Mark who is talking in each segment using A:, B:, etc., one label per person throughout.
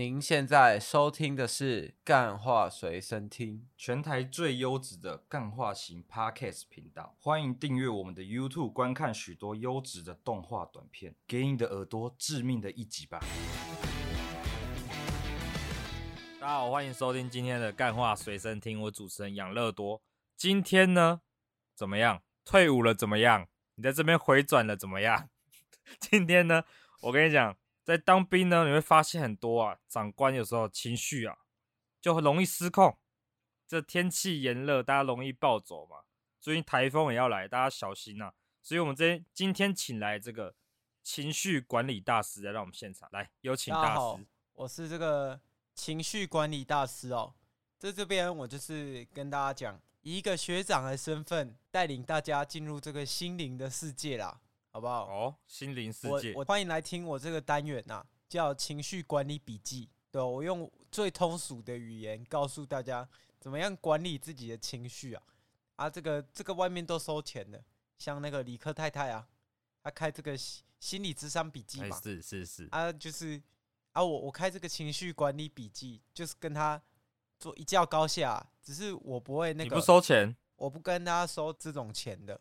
A: 您现在收听的是《干话随身听》，
B: 全台最优质的干话型 Podcast 频道。欢迎订阅我们的 YouTube，观看许多优质的动画短片，给你的耳朵致命的一击吧！大家好，欢迎收听今天的《干话随身听》，我主持人养乐多。今天呢，怎么样？退伍了怎么样？你在这边回转了怎么样？今天呢，我跟你讲。在当兵呢，你会发现很多啊，长官有时候情绪啊就很容易失控。这天气炎热，大家容易暴走嘛。最近台风也要来，大家小心啊。所以我们今今天请来这个情绪管理大师来到我们现场，来有请大师。
C: 我是这个情绪管理大师哦。在这边我就是跟大家讲，以一个学长的身份带领大家进入这个心灵的世界啦。好不好？
B: 哦，心灵世界，
C: 我，我欢迎来听我这个单元呐、啊，叫情绪管理笔记。对，我用最通俗的语言告诉大家怎么样管理自己的情绪啊。啊，这个这个外面都收钱的，像那个理科太太啊，他开这个心理智商笔记嘛，
B: 欸、是是是
C: 啊，就是啊，我我开这个情绪管理笔记，就是跟他做一较高下，只是我不会那个，
B: 你不收钱，
C: 我不跟他收这种钱的。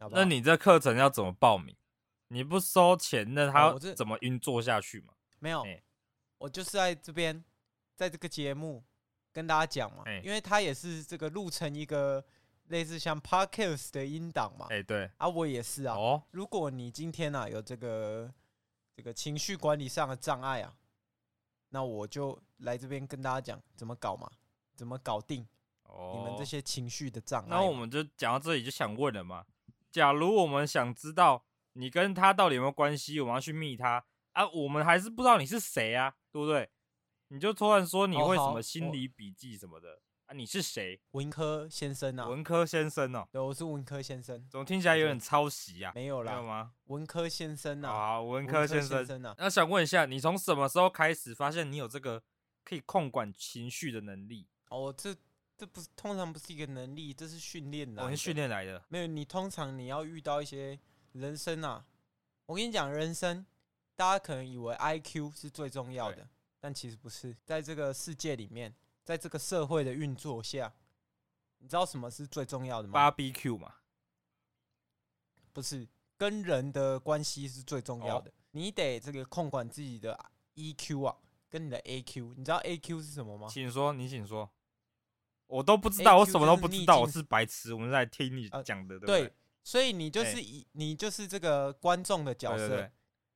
C: 好好，
B: 那你这课程要怎么报名？你不收钱，那他怎么运作下去嘛？
C: 没有，我就是在这边，在这个节目跟大家讲嘛，因为他也是这个录成一个类似像 podcast 的音档嘛。
B: 哎，对
C: 啊，我也是啊。哦，如果你今天啊有这个这个情绪管理上的障碍啊，那我就来这边跟大家讲怎么搞嘛，怎么搞定你们这些情绪的障碍。
B: 那我们就讲到这里，就想问了嘛。假如我们想知道你跟他到底有没有关系，我们要去密他啊，我们还是不知道你是谁啊，对不对？你就突然说你会什么心理笔记什么的啊？你是谁？
C: 文科先生啊？
B: 文科先生哦，
C: 对，我是文科先生。
B: 怎么听起来有点抄袭啊？
C: 没有啦，
B: 没有吗？
C: 文科先生啊，
B: 好，文科先生啊。那想问一下，你从什么时候开始发现你有这个可以控管情绪的能力？
C: 哦，这。这不是通常不是一个能力，这是训练的。
B: 我是训练来的。
C: 没有，你通常你要遇到一些人生啊，我跟你讲，人生大家可能以为 IQ 是最重要的，但其实不是。在这个世界里面，在这个社会的运作下，你知道什么是最重要的吗
B: ？BBQ 嘛，
C: 不是，跟人的关系是最重要的。你得这个控管自己的 EQ 啊，跟你的 AQ。你知道 AQ 是什么吗？
B: 请说，你请说。我都不知道，我什么都不知道，我是白痴。我们在听你讲的，对，
C: 所以你就是以你就是这个观众的角色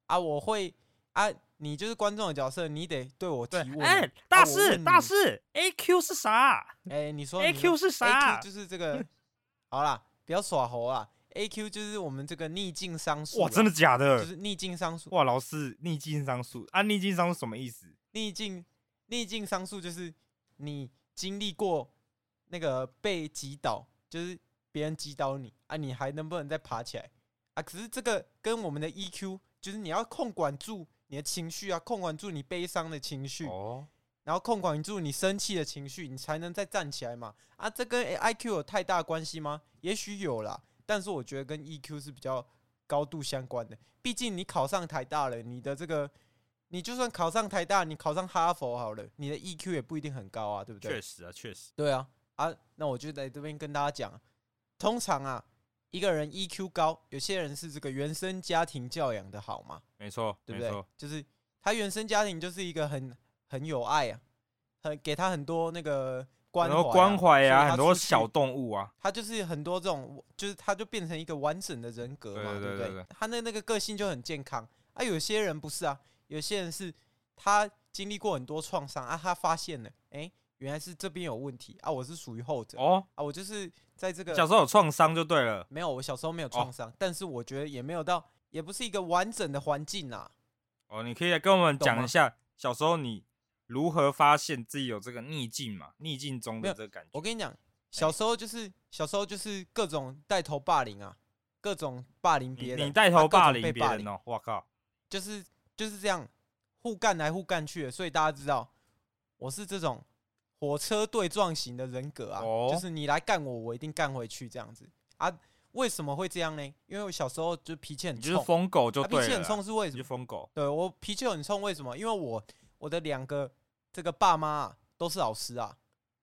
C: 啊，我会啊，你就是观众的角色，你得对我提问。
B: 哎，大师，大师，A Q 是啥？
C: 哎，你说
B: A Q 是啥？
C: 就是这个，好啦，不要耍猴啊。A Q 就是我们这个逆境商数。
B: 哇，真的假的？
C: 就是逆境商数。
B: 哇，老师，逆境商数啊，逆境商数什么意思？
C: 逆境逆境商数就是你经历过。那个被击倒，就是别人击倒你啊，你还能不能再爬起来啊？可是这个跟我们的 EQ，就是你要控管住你的情绪啊，控管住你悲伤的情绪，哦，然后控管住你生气的情绪，你才能再站起来嘛。啊，这跟 IQ 有太大关系吗？也许有啦，但是我觉得跟 EQ 是比较高度相关的。毕竟你考上台大了，你的这个，你就算考上台大，你考上哈佛好了，你的 EQ 也不一定很高啊，对不对？
B: 确实啊，确实，
C: 对啊。啊，那我就在这边跟大家讲，通常啊，一个人 EQ 高，有些人是这个原生家庭教养的好嘛，
B: 没错，
C: 对不对？就是他原生家庭就是一个很很有爱啊，很给他很多那个关怀、啊，
B: 关怀啊，很多小动物啊，
C: 他就是很多这种，就是他就变成一个完整的人格嘛，对，对，对？他那那个个性就很健康啊。有些人不是啊，有些人是他经历过很多创伤啊，他发现了，哎、欸。原来是这边有问题啊！我是属于后者哦啊！我就是在这个
B: 小时候有创伤就对了。
C: 没有，我小时候没有创伤，但是我觉得也没有到，也不是一个完整的环境呐。
B: 哦，你可以来跟我们讲一下小时候你如何发现自己有这个逆境嘛？逆境中的这个感觉。
C: 我跟你讲，小时候就是小时候就是各种带头霸凌啊，各种霸凌别人。
B: 你带头霸凌
C: 别
B: 人哦！我靠，
C: 就是就是这样互干来互干去的，所以大家知道我是这种火车对撞型的人格啊，
B: 哦、
C: 就是你来干我，我一定干回去这样子啊。为什么会这样呢？因为我小时候就脾气很冲，
B: 就是疯狗就对。
C: 脾气很冲是为什么？
B: 就疯狗。
C: 对我脾气很冲，为什么？因为我我的两个这个爸妈、啊、都是老师啊。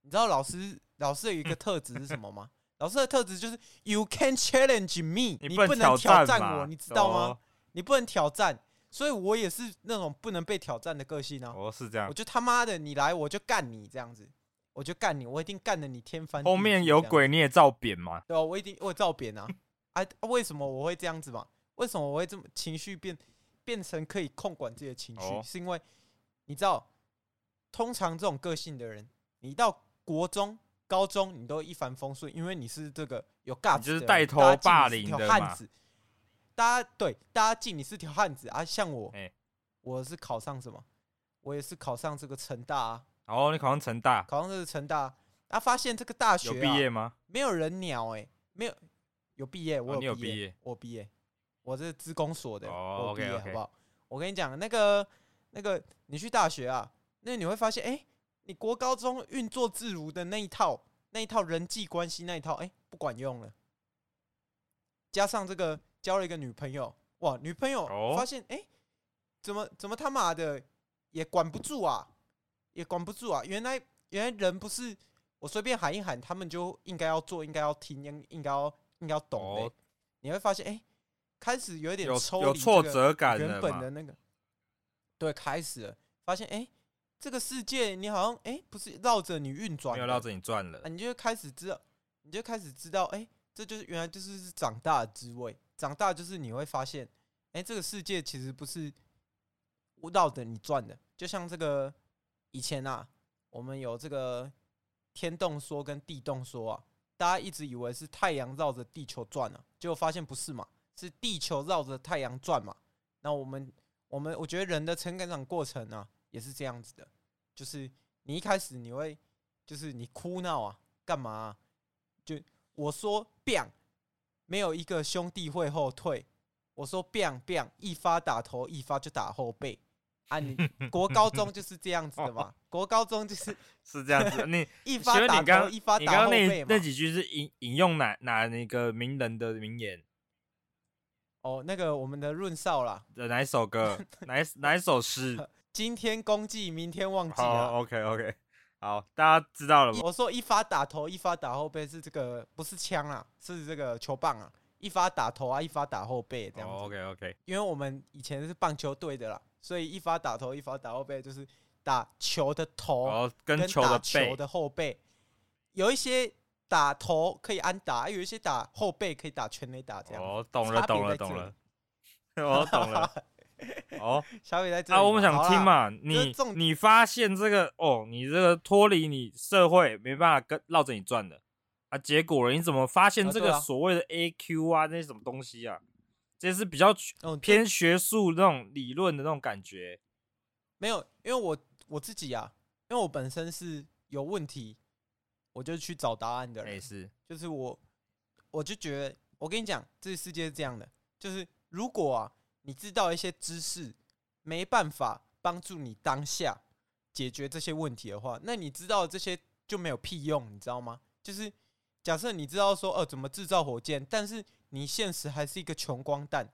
C: 你知道老师老师有一个特质是什么吗？老师的特质就是 You can challenge me，你不能挑战我，你知道吗？哦、你不能挑战，所以我也是那种不能被挑战的个性啊。
B: 哦，是这样。
C: 我就他妈的你来我就干你这样子。我就干你，我一定干得你天翻。
B: 后面有鬼你也照扁嘛？
C: 对啊，我一定我也照扁 啊！啊，为什么我会这样子嘛？为什么我会这么情绪变变成可以控管自己的情绪？哦、是因为你知道，通常这种个性的人，你到国中、高中你都一帆风顺，因为你是这个有 guts，
B: 就是带头霸凌的
C: 汉子。大家对大家敬你是条汉子啊！像我，
B: 欸、
C: 我是考上什么？我也是考上这个成大啊。
B: 哦，你考上成大，
C: 考上这个成大，啊发现这个大学、啊、
B: 有毕业吗？
C: 没有人鸟哎、欸，没有有毕业，我有毕业，
B: 业
C: 我毕业，我是资工所的，
B: 哦、
C: 我
B: 毕业
C: 好不好？我跟你讲，那个那个，你去大学啊，那你会发现，哎、欸，你国高中运作自如的那一套，那一套人际关系那一套，哎、欸，不管用了。加上这个交了一个女朋友，哇，女朋友发现，哎、欸，怎么怎么他妈的也管不住啊？也管不住啊！原来原来人不是我随便喊一喊，他们就应该要做，应该要听，应应该要应该要懂的。你会发现，哎，开始有一点有挫折感，原本的那个，对，开始了，发现，哎，这个世界你好像，哎，不是绕着你运转，
B: 没有绕着你转了，
C: 你就开始知道，你就开始知道，哎，这就是原来就是是长大的滋味。长大就是你会发现，哎，这个世界其实不是绕着你转的，就像这个。以前啊，我们有这个天动说跟地动说啊，大家一直以为是太阳绕着地球转啊，结果发现不是嘛，是地球绕着太阳转嘛。那我们我们我觉得人的成长过程啊，也是这样子的，就是你一开始你会就是你哭闹啊，干嘛啊？就我说 biang，没有一个兄弟会后退。我说 biang biang，一发打头，一发就打后背。啊，你 国高中就是这样子的嘛？国高中就是
B: 是这样子。你
C: 一发打头，一发打后背嘛。
B: 那几句是引引用哪哪那个名人的名言？
C: 哦，那个我们的润少啦。
B: 的哪一首歌？哪一哪一首诗？
C: 今天公祭，明天忘记了。
B: ，OK OK，好，大家知道了吗？
C: 我说一发打头，一发打后背是这个，不是枪啊，是这个球棒啊。一发打头啊，一发打后背这样子。
B: OK OK，
C: 因为我们以前是棒球队的啦。所以一发打头，一发打后背，就是打球的头跟球的球的后背。有一些打头可以安打，有一些打后背可以打全垒打，这样。
B: 哦，懂了，懂了，懂了。我 懂了。哦，
C: 小雨在这里。
B: 啊，我们想听嘛？你你发现这个哦，你这个脱离你社会没办法跟绕着你转的啊，结果你怎么发现这个所谓的 AQ 啊，那些什么东西啊？这是比较偏学术那种理论的那种感觉，
C: 没有，因为我我自己啊，因为我本身是有问题，我就去找答案的人，
B: 是，
C: 就是我，我就觉得，我跟你讲，这个世界是这样的，就是如果啊，你知道一些知识没办法帮助你当下解决这些问题的话，那你知道这些就没有屁用，你知道吗？就是假设你知道说，呃，怎么制造火箭，但是你现实还是一个穷光蛋，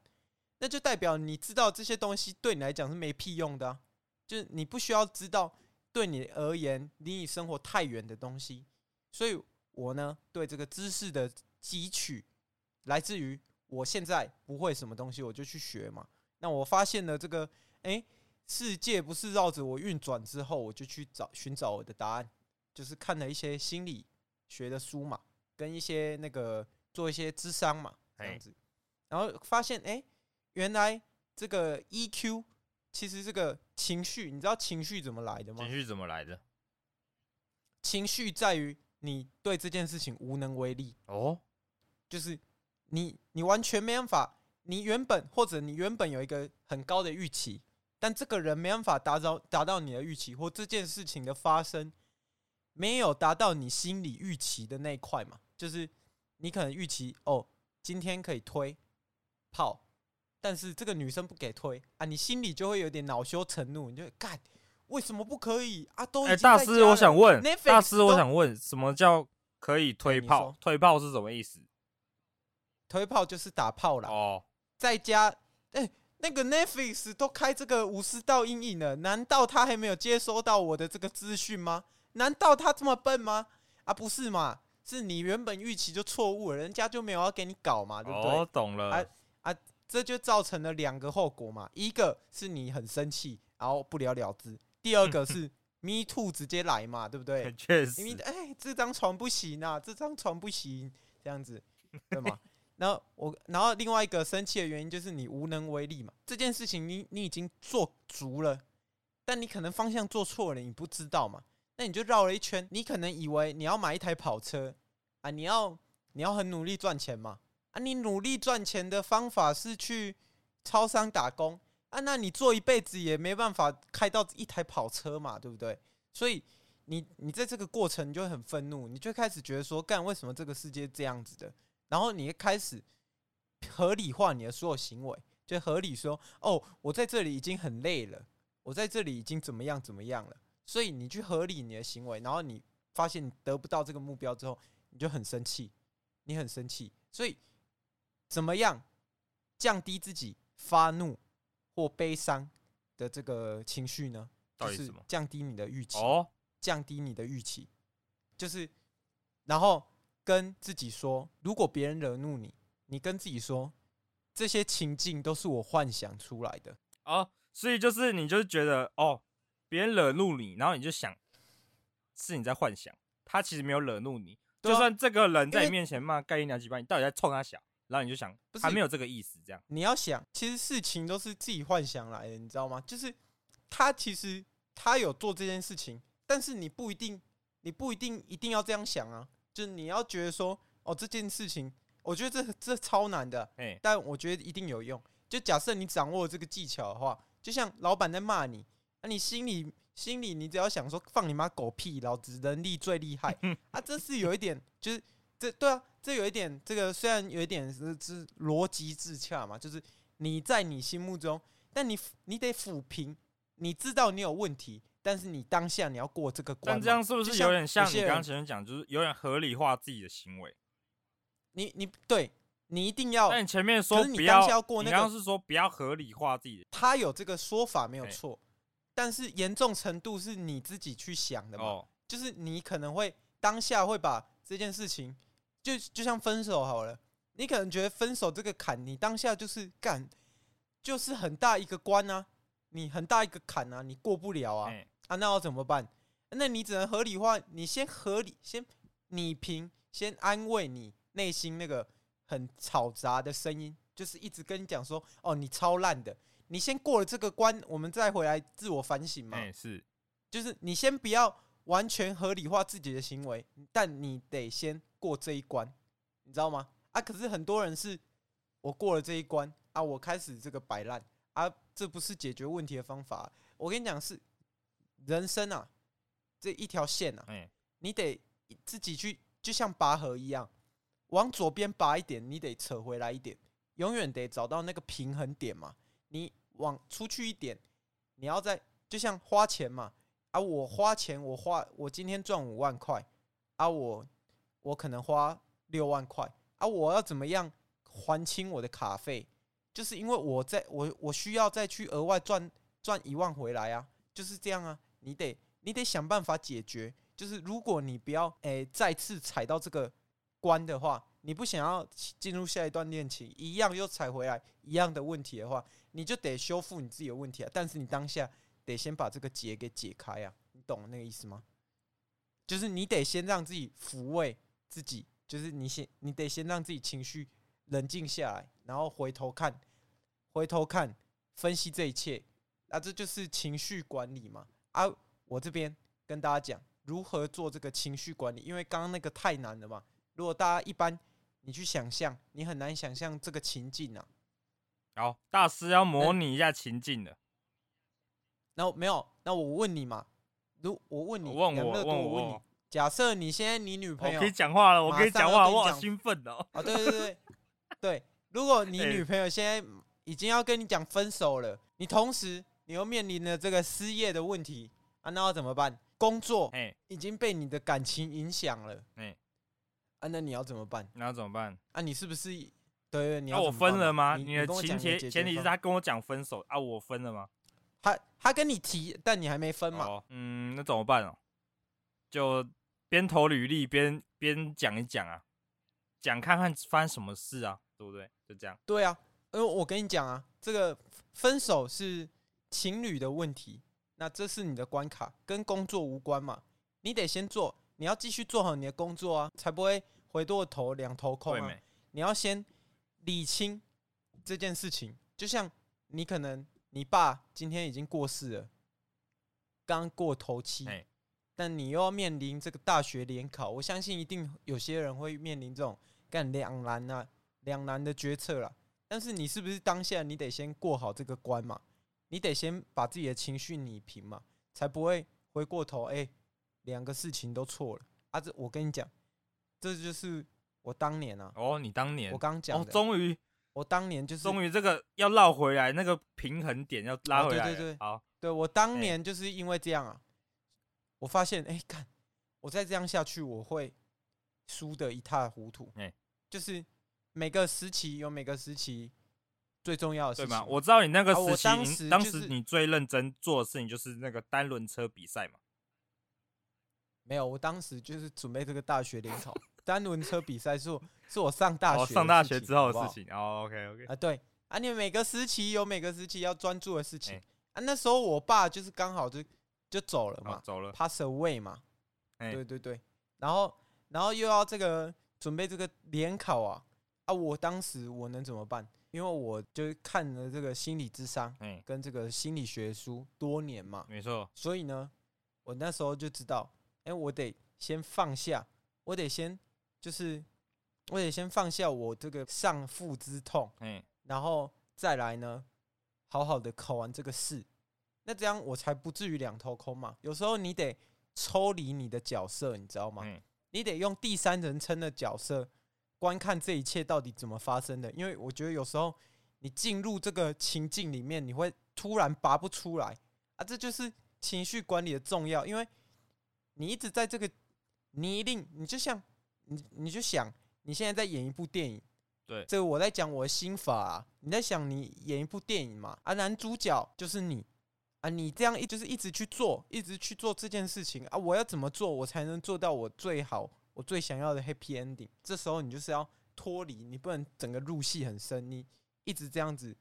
C: 那就代表你知道这些东西对你来讲是没屁用的，就是你不需要知道对你而言离你生活太远的东西。所以我呢，对这个知识的汲取来自于我现在不会什么东西，我就去学嘛。那我发现了这个，诶，世界不是绕着我运转之后，我就去找寻找我的答案，就是看了一些心理学的书嘛，跟一些那个做一些智商嘛。这样子，然后发现，哎，原来这个 EQ 其实这个情绪，你知道情绪怎么来的吗？
B: 情绪怎么来的？
C: 情绪在于你对这件事情无能为力
B: 哦，
C: 就是你你完全没办法，你原本或者你原本有一个很高的预期，但这个人没办法达到达到你的预期，或这件事情的发生没有达到你心里预期的那一块嘛，就是你可能预期哦，今天可以推炮，但是这个女生不给推啊，你心里就会有点恼羞成怒，你就干为什么不可以啊？都哎、欸，
B: 大师，我想
C: 问
B: 大师，我想问，什么叫可以推炮？推炮是什么意思？
C: 推炮就是打炮啦。哦，在家，哎、欸，那个 Netflix 都开这个武士道阴影了，难道他还没有接收到我的这个资讯吗？难道他这么笨吗？啊，不是嘛，是你原本预期就错误了，人家就没有要给你搞嘛，对不对？
B: 哦，懂了。
C: 啊啊，这就造成了两个后果嘛，一个是你很生气，然后不了了之；第二个是 Me Too 直接来嘛，对不对？
B: 确实。
C: 因为哎，这张床不行啊，这张床不行，这样子，对吗？然后我，然后另外一个生气的原因就是你无能为力嘛。这件事情你你已经做足了，但你可能方向做错了，你不知道嘛？那你就绕了一圈。你可能以为你要买一台跑车啊，你要你要很努力赚钱嘛？啊，你努力赚钱的方法是去超商打工啊？那你做一辈子也没办法开到一台跑车嘛，对不对？所以你你在这个过程你就会很愤怒，你就开始觉得说，干为什么这个世界这样子的？然后你开始合理化你的所有行为，就合理说：“哦，我在这里已经很累了，我在这里已经怎么样怎么样了。”所以你去合理你的行为，然后你发现你得不到这个目标之后，你就很生气，你很生气。所以怎么样降低自己发怒或悲伤的这个情绪呢？就是降低你的预期，降低你的预期，就是然后。跟自己说，如果别人惹怒你，你跟自己说，这些情境都是我幻想出来的
B: 哦。所以就是你就是觉得哦，别人惹怒你，然后你就想是你在幻想，他其实没有惹怒你。啊、就算这个人在你面前骂盖一两几巴，你到底在冲他小，然后你就想，他没有这个意思。这样
C: 你要想，其实事情都是自己幻想来的，你知道吗？就是他其实他有做这件事情，但是你不一定，你不一定一定要这样想啊。就是你要觉得说，哦，这件事情，我觉得这这超难的，欸、但我觉得一定有用。就假设你掌握这个技巧的话，就像老板在骂你，那、啊、你心里心里你只要想说，放你妈狗屁，老子能力最厉害 啊，这是有一点，就是这对啊，这有一点，这个虽然有一点是是逻辑自洽嘛，就是你在你心目中，但你你得抚平，你知道你有问题。但是你当下你要过这个关，
B: 但这样是不是有点像你刚刚前面讲，就是有点合理化自己的行为？
C: 你你对，你一定要。
B: 但你前面说不要，你刚刚是说不要合理化自己的。
C: 他有这个说法没有错，但是严重程度是你自己去想的嘛？就是你可能会当下会把这件事情，就就像分手好了，你可能觉得分手这个坎，你当下就是干，就是很大一个关啊，你很大一个坎啊，你过不了啊。啊，那要怎么办？那你只能合理化，你先合理，先你平，先安慰你内心那个很嘈杂的声音，就是一直跟你讲说，哦，你超烂的。你先过了这个关，我们再回来自我反省嘛。
B: 是，
C: 就是你先不要完全合理化自己的行为，但你得先过这一关，你知道吗？啊，可是很多人是，我过了这一关啊，我开始这个摆烂啊，这不是解决问题的方法。我跟你讲是。人生啊，这一条线啊，你得自己去，就像拔河一样，往左边拔一点，你得扯回来一点，永远得找到那个平衡点嘛。你往出去一点，你要在就像花钱嘛，啊，我花钱，我花，我今天赚五万块，啊，我我可能花六万块，啊，我要怎么样还清我的卡费？就是因为我在我我需要再去额外赚赚一万回来啊，就是这样啊。你得，你得想办法解决。就是如果你不要诶、再次踩到这个关的话，你不想要进入下一段恋情，一样又踩回来一样的问题的话，你就得修复你自己的问题啊。但是你当下得先把这个结给解开啊，你懂那个意思吗？就是你得先让自己抚慰自己，就是你先，你得先让自己情绪冷静下来，然后回头看，回头看，分析这一切，那这就是情绪管理嘛。啊，我这边跟大家讲如何做这个情绪管理，因为刚刚那个太难了嘛。如果大家一般你去想象，你很难想象这个情境啊。
B: 好，大师要模拟一下情境的。
C: 那没有，那我问你嘛，如我问你，
B: 问我，
C: 问我，
B: 我
C: 问你，假设你现在你女朋友
B: 可以讲话了，我可以讲话，我好兴奋哦！
C: 啊，对对对对，如果你 女朋友现在已经要跟你讲分手了，你同时你又面临了这个失业的问题啊，那要怎么办？工作已经被你的感情影响了，哎，啊，那你要怎么办？
B: 那要怎么办？
C: 啊，你是不是？对，你要、
B: 啊、我分了吗？你，你的前提前提是他跟我讲分手啊，我分了吗？
C: 他他跟你提，但你还没分嘛？
B: 哦、嗯，那怎么办哦？就边投履历边边讲一讲啊，讲看看发生什么事啊，对不对？就这样。
C: 对啊，因为我跟你讲啊，这个分手是情侣的问题。那这是你的关卡，跟工作无关嘛？你得先做，你要继续做好你的工作啊，才不会回过头两头空啊。你要先理清这件事情，就像你可能你爸今天已经过世了，刚过头七，但你又要面临这个大学联考，我相信一定有些人会面临这种干两难啊两难的决策啦。但是你是不是当下你得先过好这个关嘛？你得先把自己的情绪理平嘛，才不会回过头哎，两个事情都错了啊！这我跟你讲，这就是我当年啊。
B: 哦，你当年
C: 我刚讲，
B: 哦，终于，
C: 我当年就是
B: 终于这个要绕回来，那个平衡点要拉回来。
C: 对对对，
B: 好，
C: 对我当年就是因为这样啊，我发现哎，看我再这样下去，我会输得一塌糊涂。哎，就是每个时期有每个时期。最重要的是，对吗？
B: 我知道你那个时期，当时当时你最认真做的事情就是那个单轮车比赛嘛。
C: 没有，我当时就是准备这个大学联考。单轮车比赛是我是我上大学
B: 上大学之后的事情。哦，OK OK
C: 啊，对啊，你每个时期有每个时期要专注的事情啊。那时候我爸就是刚好就就走了嘛，
B: 走了
C: ，pass away 嘛。对对对，然后然后又要这个准备这个联考啊啊！我当时我能怎么办？因为我就看了这个心理智商，跟这个心理学书多年嘛，
B: 没错。
C: 所以呢，我那时候就知道，哎，我得先放下，我得先就是，我得先放下我这个丧父之痛，然后再来呢，好好的考完这个试，那这样我才不至于两头空嘛。有时候你得抽离你的角色，你知道吗？你得用第三人称的角色。观看这一切到底怎么发生的？因为我觉得有时候你进入这个情境里面，你会突然拔不出来啊！这就是情绪管理的重要，因为你一直在这个，你一定你就像你你就想你现在在演一部电影，
B: 对，
C: 这个我在讲我的心法啊，你在想你演一部电影嘛？啊，男主角就是你啊，你这样一就是一直去做，一直去做这件事情啊，我要怎么做我才能做到我最好？我最想要的 happy ending，这时候你就是要脱离，你不能整个入戏很深，你一直这样子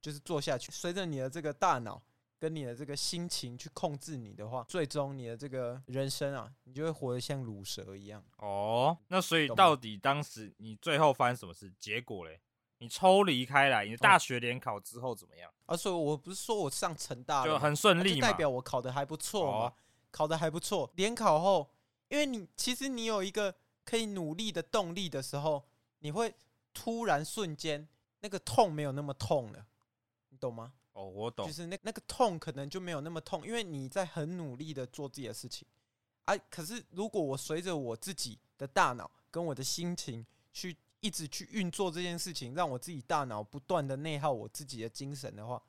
C: 就是做下去，随着你的这个大脑跟你的这个心情去控制你的话，最终你的这个人生啊，你就会活得像乳蛇一样。
B: 哦，那所以到底当时你最后发生什么事？结果嘞？你抽离开来，你的大学联考之后怎么样？
C: 啊，所以我不是说我上成大
B: 就很顺利嘛，
C: 代表我考的还不错嘛，哦、考的还不错，联考后。因为你其实你有一个可以努力的动力的时候，你会突然瞬间那个痛没有那么痛了，你懂吗？
B: 哦，我懂，
C: 就是那那个痛可能就没有那么痛，因为你在很努力的做自己的事情。啊，可是如果我随着我自己的大脑跟我的心情去一直去运作这件事情，让我自己大脑不断的内耗我自己的精神的话，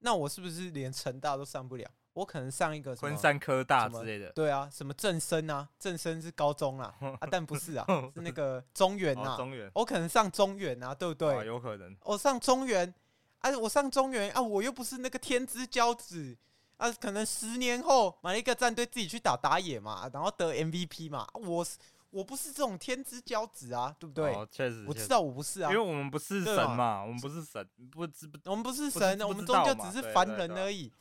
C: 那我是不是连成大都上不了？我可能上一个
B: 昆山科大之类的，
C: 对啊，什么正声啊，正声是高中啊，啊，但不是啊，是那个中原啊，
B: 中原，
C: 我可能上中原啊，对不对？
B: 有可能，
C: 我上中原，啊，我上中原啊，我又不是那个天之骄子啊，可能十年后买了一个战队自己去打打野嘛，然后得 MVP 嘛，我我不是这种天之骄子啊，对不对？
B: 哦，确实，
C: 我知道我不是啊，
B: 因为我们不是神嘛，我们不是神，不知不，
C: 我们不是神，我们终究只是凡人而已。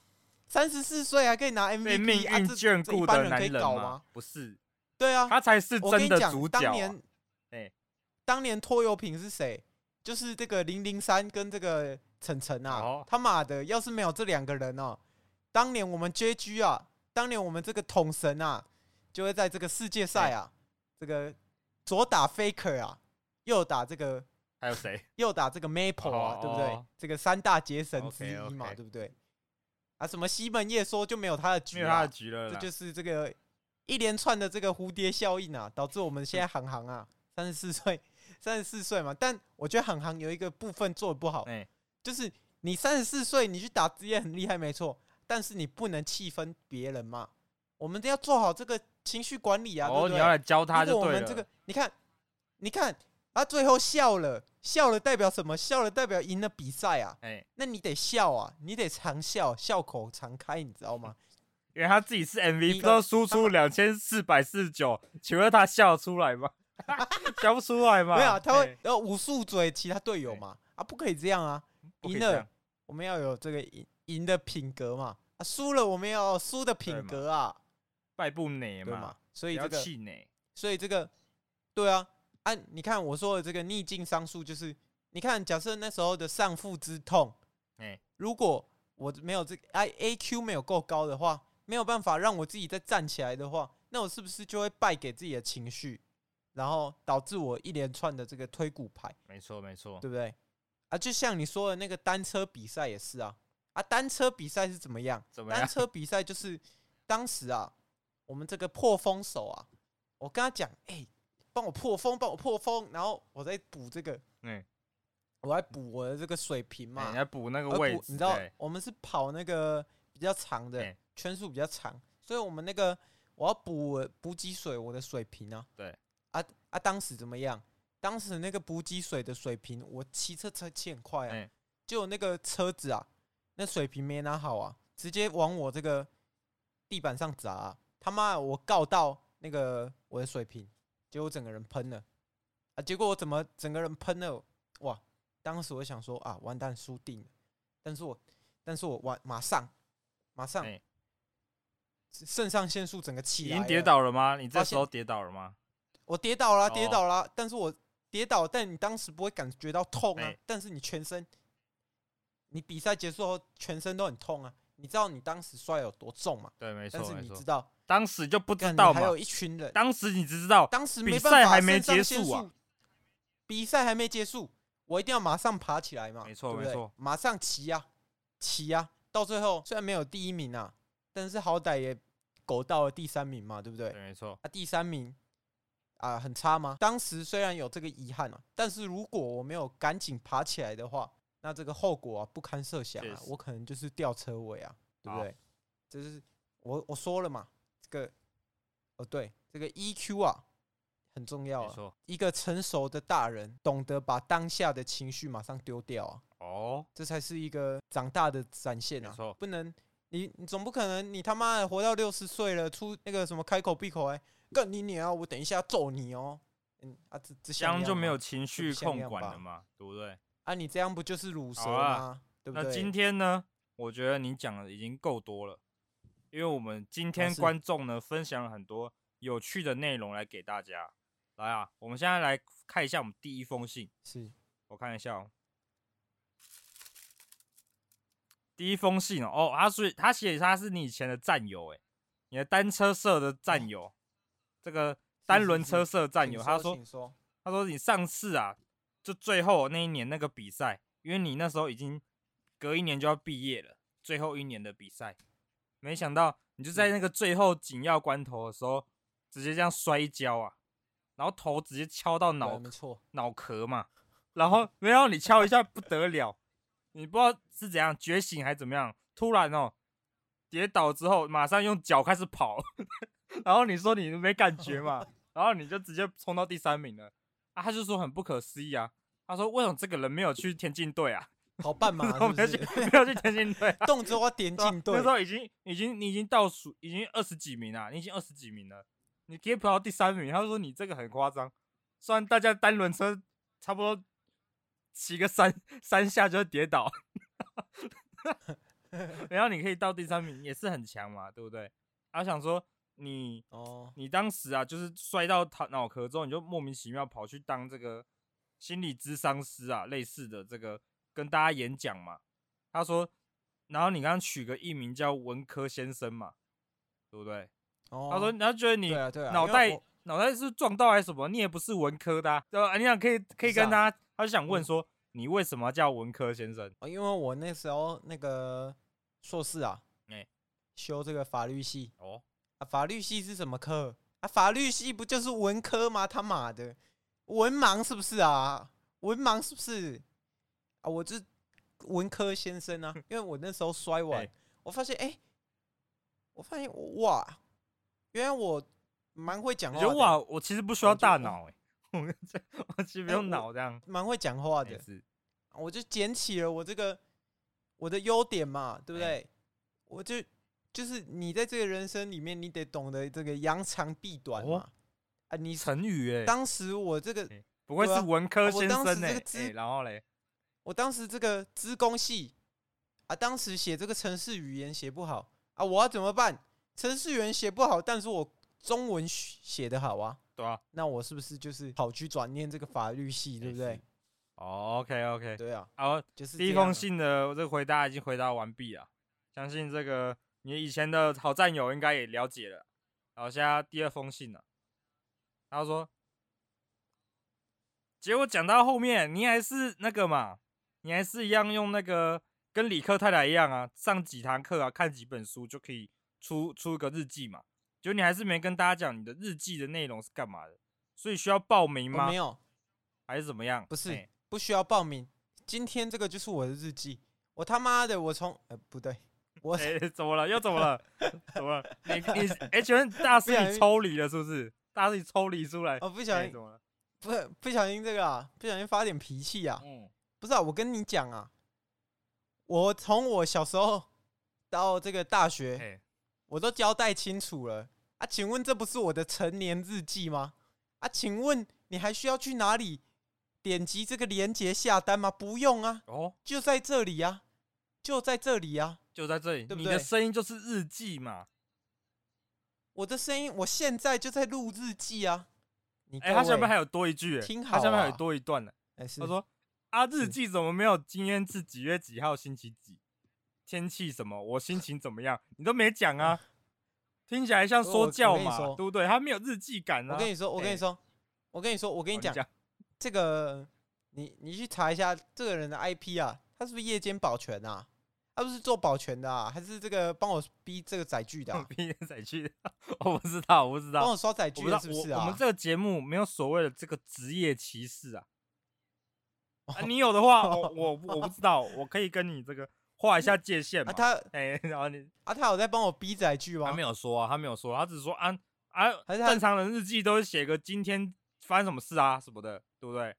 C: 三十四岁还可以拿 MVP，
B: 被命运眷顾的男人吗？不是，
C: 对啊，
B: 他才是真的主角。
C: 当年，哎，当年拖油瓶是谁？就是这个零零三跟这个晨晨啊。他妈的，要是没有这两个人哦，当年我们 JG 啊，当年我们这个统神啊，就会在这个世界赛啊，这个左打 Faker 啊，右打这个
B: 还有谁？
C: 右打这个 Maple 啊，对不对？这个三大结神之一嘛，对不对？啊，什么西门叶说就没有他的局，
B: 没有他的局了，
C: 这就是这个一连串的这个蝴蝶效应啊，导致我们现在航航啊，三十四岁，三十四岁嘛。但我觉得航航有一个部分做的不好，
B: 欸、
C: 就是你三十四岁，你去打职业很厉害，没错，但是你不能气愤别人嘛。我们都要做好这个情绪管理啊，
B: 哦，
C: 对不对？
B: 你要来教他就对了。
C: 我们这个，你看，你看。他最后笑了，笑了代表什么？笑了代表赢了比赛啊！哎、欸，那你得笑啊，你得常笑，笑口常开，你知道吗？
B: 因为他自己是 MVP，都输出 两千四百四十九，请问他笑得出来吗？笑不出来吗？
C: 没有、啊，他会要武术嘴其他队友嘛？欸、啊，不可以这样啊！赢了我们要有这个赢赢的品格嘛？啊，输了我们要输的品格啊！
B: 败不馁嘛，嘛？
C: 所以这个
B: 气馁，
C: 所以这个对啊。啊，你看我说的这个逆境商数，就是你看，假设那时候的上腹之痛，哎，如果我没有这个 I A Q 没有够高的话，没有办法让我自己再站起来的话，那我是不是就会败给自己的情绪，然后导致我一连串的这个推骨牌？
B: 没错，没错，
C: 对不对？啊，就像你说的那个单车比赛也是啊，啊，单车比赛是怎么样？
B: 怎么样？
C: 单车比赛就是当时啊，我们这个破风手啊，我跟他讲，哎、欸。帮我破风，帮我破风，然后我再补这个，嗯，我来补我的这个水平嘛，
B: 你来补那个位置，
C: 你知道，我们是跑那个比较长的圈数比较长，所以我们那个我要补补给水，我的水平啊，
B: 对，
C: 啊啊，当时怎么样？当时那个补给水的水平，我骑车车骑很快啊，就那个车子啊，那水平没拿好啊，直接往我这个地板上砸啊，他妈，我告到那个我的水平。结果整个人喷了啊！结果我怎么整个人喷了？哇！当时我想说啊，完蛋，输定了。但是我，但是我完马上，马上，肾上腺素整个起来。
B: 已经跌倒了吗？你这时候跌倒了吗？
C: 我跌倒了，跌倒了。但是我跌倒，但你当时不会感觉到痛啊。但是你全身，你比赛结束后全身都很痛啊。你知道你当时摔有多重吗？
B: 对，没错，
C: 但是你知道。
B: 当时就不知道嘛，
C: 还有一群人。
B: 当时你只知道，
C: 当时
B: 比赛还没结束啊，
C: 比赛还没结束，我一定要马上爬起来嘛。
B: 没错，没错，
C: 马上骑呀，骑呀，到最后虽然没有第一名啊，但是好歹也苟到了第三名嘛，对不对？
B: 对，没错。
C: 啊，第三名啊，很差吗？当时虽然有这个遗憾啊，但是如果我没有赶紧爬起来的话，那这个后果啊不堪设想啊，我可能就是吊车尾啊，对不对？这是我我说了嘛。个哦，对，这个 EQ 啊很重要啊。一个成熟的大人懂得把当下的情绪马上丢掉啊。哦，这才是一个长大的展现啊。不能你你总不可能你他妈的活到六十岁了，出那个什么开口闭口哎，干你娘啊！我等一下揍你哦。嗯啊，这这样
B: 就没有情绪控管了嘛，对不对？
C: 啊，你这样不就是鲁蛇吗？对不对？
B: 那今天呢，我觉得你讲的已经够多了。因为我们今天观众呢，分享了很多有趣的内容来给大家。来啊，我们现在来看一下我们第一封信。
C: 是，
B: 我看一下哦。第一封信哦，哦，他是他写他是你以前的战友诶，你的单车社的战友，这个单轮车社战友。他说，他说你上次啊，就最后那一年那个比赛，因为你那时候已经隔一年就要毕业了，最后一年的比赛。没想到你就在那个最后紧要关头的时候，直接这样摔跤啊，然后头直接敲到脑，
C: 没错，
B: 脑壳嘛，然后没有你敲一下不得了，你不知道是怎样觉醒还是怎么样，突然哦跌倒之后马上用脚开始跑，然后你说你没感觉嘛，然后你就直接冲到第三名了啊，他就说很不可思议啊，他说为什么这个人没有去田径队啊？
C: 好办嘛？
B: 没有去，没有去田径队，
C: 动作要田径队。
B: 那时候已经，已经，你已经倒数，已经二十几名了，你已经二十几名了，你可以跑到第三名。他说你这个很夸张，虽然大家单轮车差不多骑个三三下就会跌倒，然后你可以到第三名，也是很强嘛，对不对？他想说你哦，你当时啊，就是摔到他脑壳之后，你就莫名其妙跑去当这个心理咨商师啊，类似的这个。跟大家演讲嘛，他说，然后你刚刚取个艺名叫文科先生嘛，对不对？哦，他说，然后觉得你脑袋脑袋是撞到还是什么？你也不是文科的，啊，对吧？你想可以可以跟他，他就想问说，你为什么叫文科先生？
C: 哦，因为我那时候那个硕士啊，
B: 哎
C: 修这个法律系
B: 哦，
C: 啊，法律系是什么科啊？法律系不就是文科吗？他妈的，文盲是不是啊？文盲是不是啊？我这文科先生啊，因为我那时候摔完，
B: 哎
C: 我发现哎、欸，我发现哇，原来我蛮会讲话的，
B: 我觉得哇，我其实不需要大脑哎，我这我其实不用脑这样，
C: 蛮会讲话的我就捡起了我这个我的优点嘛，对不对？
B: 哎
C: 我就就是你在这个人生里面，你得懂得这个扬长避短嘛。
B: 哦
C: 啊，你
B: 成语哎，
C: 当时我这个，
B: 不会是文科先生哎
C: 这个字
B: 哎，然后嘞，
C: 我当时这个资工系啊，当时写这个程式语言写不好啊，我要怎么办？程式语言写不好，但是我中文写得好啊，
B: 对啊，
C: 那我是不是就是跑去转念这个法律系，对不对？
B: 哦，OK OK，
C: 对啊，
B: 好，
C: 就是
B: 第一封信的这个回答已经回答完毕了，相信这个你以前的好战友应该也了解了。然后现在第二封信了，他说，结果讲到后面，你还是那个嘛，你还是一样用那个跟理科太太一样啊，上几堂课啊，看几本书就可以出出一个日记嘛。就你还是没跟大家讲你的日记的内容是干嘛的，所以需要报名吗？
C: 我没有，
B: 还是怎么样？
C: 不是
B: 哎
C: 不需要报名。今天这个就是我的日记，我他妈的，我从呃不对，我
B: 哎、怎么了？又怎么了？怎么了？你你 哎，请问大师你抽离了是不是？大师你抽离出来？
C: 哦不小心
B: 哎怎么了？
C: 不不小心这个啊，不小心发点脾气啊。
B: 嗯，
C: 不是啊，我跟你讲啊，我从我小时候到这个大学，
B: 哎，
C: 我都交代清楚了啊。请问这不是我的成年日记吗？啊，请问你还需要去哪里点击这个链接下单吗？不用啊，
B: 哦，
C: 就在这里啊，就在这里啊。
B: 就在这里，
C: 对不对
B: 你的声音就是日记嘛。
C: 我的声音，我现在就在录日记啊。你
B: 哎、他下面还
C: 有
B: 有多一句、哎
C: 听好啊
B: 他下面还有多一段呢、
C: 哎是
B: 他说：“啊，日记怎么没有今天是几月几号星期几？天气什么？我心情怎么样？你都没讲啊？听起来像说教嘛，对不对？他没有日记感啊。
C: 我跟你说，我跟你
B: 哎
C: 说，我跟你说，我跟你
B: 讲，
C: 这个你你去查一下这个人的 IP 啊，他是不是夜间保全啊？他不是做保全的啊？还是这个帮我逼这个载具的、啊？
B: 逼载具的，我不知道，我不知道，
C: 帮我刷载具的是不是啊？
B: 我我们这个节目没有所谓的这个职业歧视啊。
C: 哦
B: 啊你有的话，我我我不知道，我可以跟你这个 画一下界限嘛。
C: 啊他
B: 哎、然后你
C: 啊他有在帮我逼载具吗？
B: 他没有说啊，他没有说，他只是说啊啊，
C: 还是
B: 正常人日记都是写个今天发生什么事啊什么的，对不对？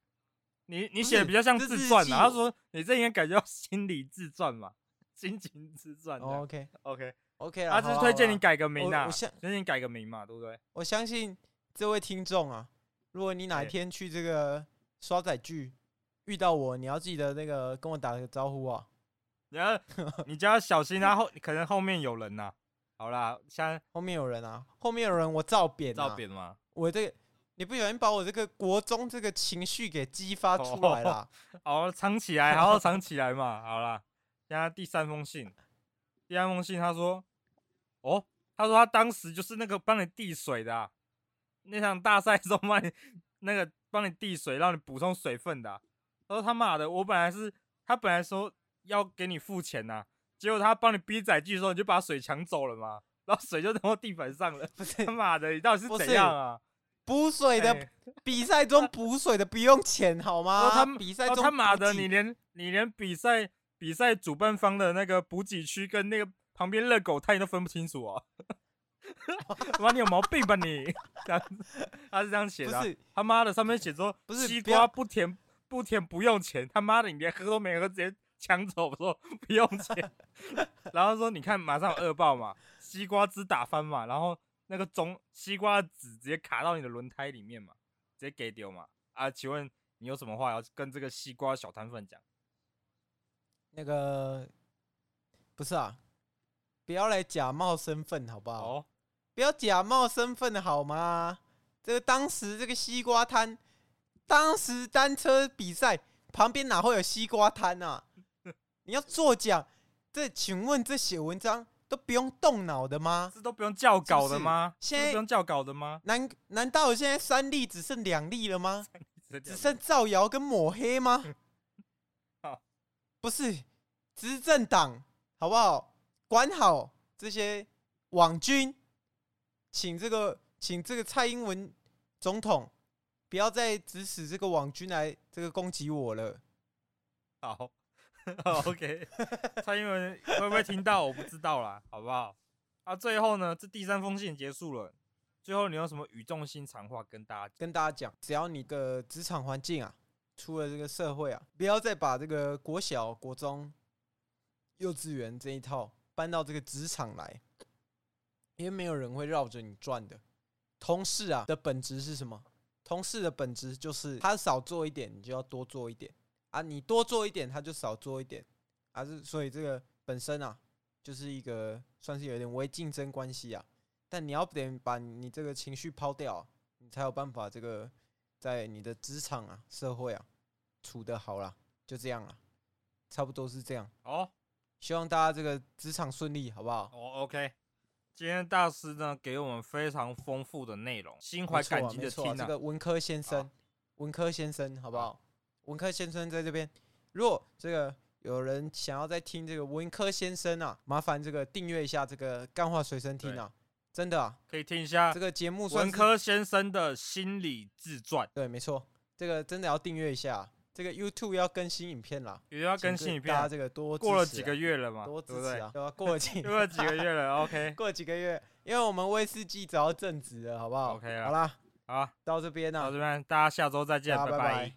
B: 你你写的比较像自传啊，他说你这应该改叫心理自传嘛，心情自传这样。
C: 哦 OK OK，OK
B: 他只是推荐你。改个名啊，
C: 我我相
B: 推荐你改个名嘛，对不对？
C: 我相信这位听众啊，如果你哪一
B: 哎
C: 天去这个刷载具遇到我，你要记得那个跟我打个招呼啊。
B: 你要你就要小心啊，后可能后面有人呐、好啦，现在
C: 后面有人啊，后面有人，我照扁、啊，
B: 照扁嘛。
C: 我这个，你不小心把我这个国中这个情绪给激发出来了。
B: 好，藏起来，好好藏起来嘛。好啦，现在第三封信，第三封信他说，哦，他说他当时就是那个帮你递水的、啊，那场大赛中帮你那个帮你递水，让你补充水分的、啊。他说他妈的，我本来是他本来说要给你付钱呐、啊，结果他帮你逼载具的时候，你就把水抢走了嘛，然后水就扔到地板上了。
C: 不是
B: 他妈的，你到底是怎样啊？
C: 补水的
B: 哎
C: 比赛中补水的不用钱好吗？
B: 哦他哦
C: 比赛中
B: 他妈的，你连你连比赛比赛主办方的那个补给区跟那个旁边热狗摊你都分不清楚哦！他 妈你有毛病吧你？这样子他是这样写的啊、他妈的上面写说
C: 不是
B: 西瓜不甜不甜不用钱，他妈的你连喝都没喝，直接抢走说不用钱，然后说你看马上有恶报嘛，西瓜汁打翻嘛，然后那个中西瓜的籽直接卡到你的轮胎里面嘛，直接给丢嘛啊？请问你有什么话要跟这个西瓜小摊贩讲？
C: 那个不是啊，不要来假冒身份好不好？
B: 哦，
C: 不要假冒身份好吗？这个当时这个西瓜摊，当时单车比赛旁边哪会有西瓜摊啊？你要作假，这请问这写文章都不用动脑的吗？
B: 这都不用校稿的吗？
C: 是是现在
B: 不用校稿的吗？
C: 难难道现在三例只剩两例了吗？只
B: 只
C: 剩造谣跟抹黑吗
B: 好？
C: 不是，执政党好不好？管好这些网军，请这个请这个蔡英文总统不要再指使这个网军来这个攻击我了。
B: 好，好，OK。蔡英文会不会听到？我不知道啦，好不好？啊，最后呢，这第三封信结束了。最后，你有什么语重心长话跟大家
C: 跟大家讲？只要你的职场环境啊，出了这个社会啊，不要再把这个国小、国中、幼稚园这一套搬到这个职场来，因为没有人会绕着你转的。同事啊的本质是什么？同事的本质就是他少做一点，你就要多做一点啊；你多做一点，他就少做一点啊。是所以这个本身啊，就是一个算是有点微竞争关系啊。但你要得把你这个情绪抛掉啊，你才有办法这个在你的职场啊、社会啊处得好啦。就这样了，差不多是这样。
B: 哦，
C: 希望大家这个职场顺利，好不好？
B: 哦，OK。今天大师呢给我们非常丰富的内容，心怀感激的听啊。
C: 这个文科先生，文科先生，好不好？文科先生在这边，如果这个有人想要再听这个文科先生啊，麻烦这个订阅一下这个干话随身听啊。真的啊，
B: 可以听一下
C: 这个节目。
B: 文科先生的心理自传，
C: 对，没错，这个真的要订阅一下。这个 YouTube 要更新影片了，
B: 也要更新影片。大
C: 家这个多
B: 过了几个月了嘛，
C: 多支持啊，对吧？过了几
B: 过了几个月了，OK，
C: 过了几个月，因为我们威士忌找到正职了，好不好
B: ？OK 了，
C: 好啦，
B: 好，
C: 到这边了，
B: 到这边，大家下周再见，拜拜。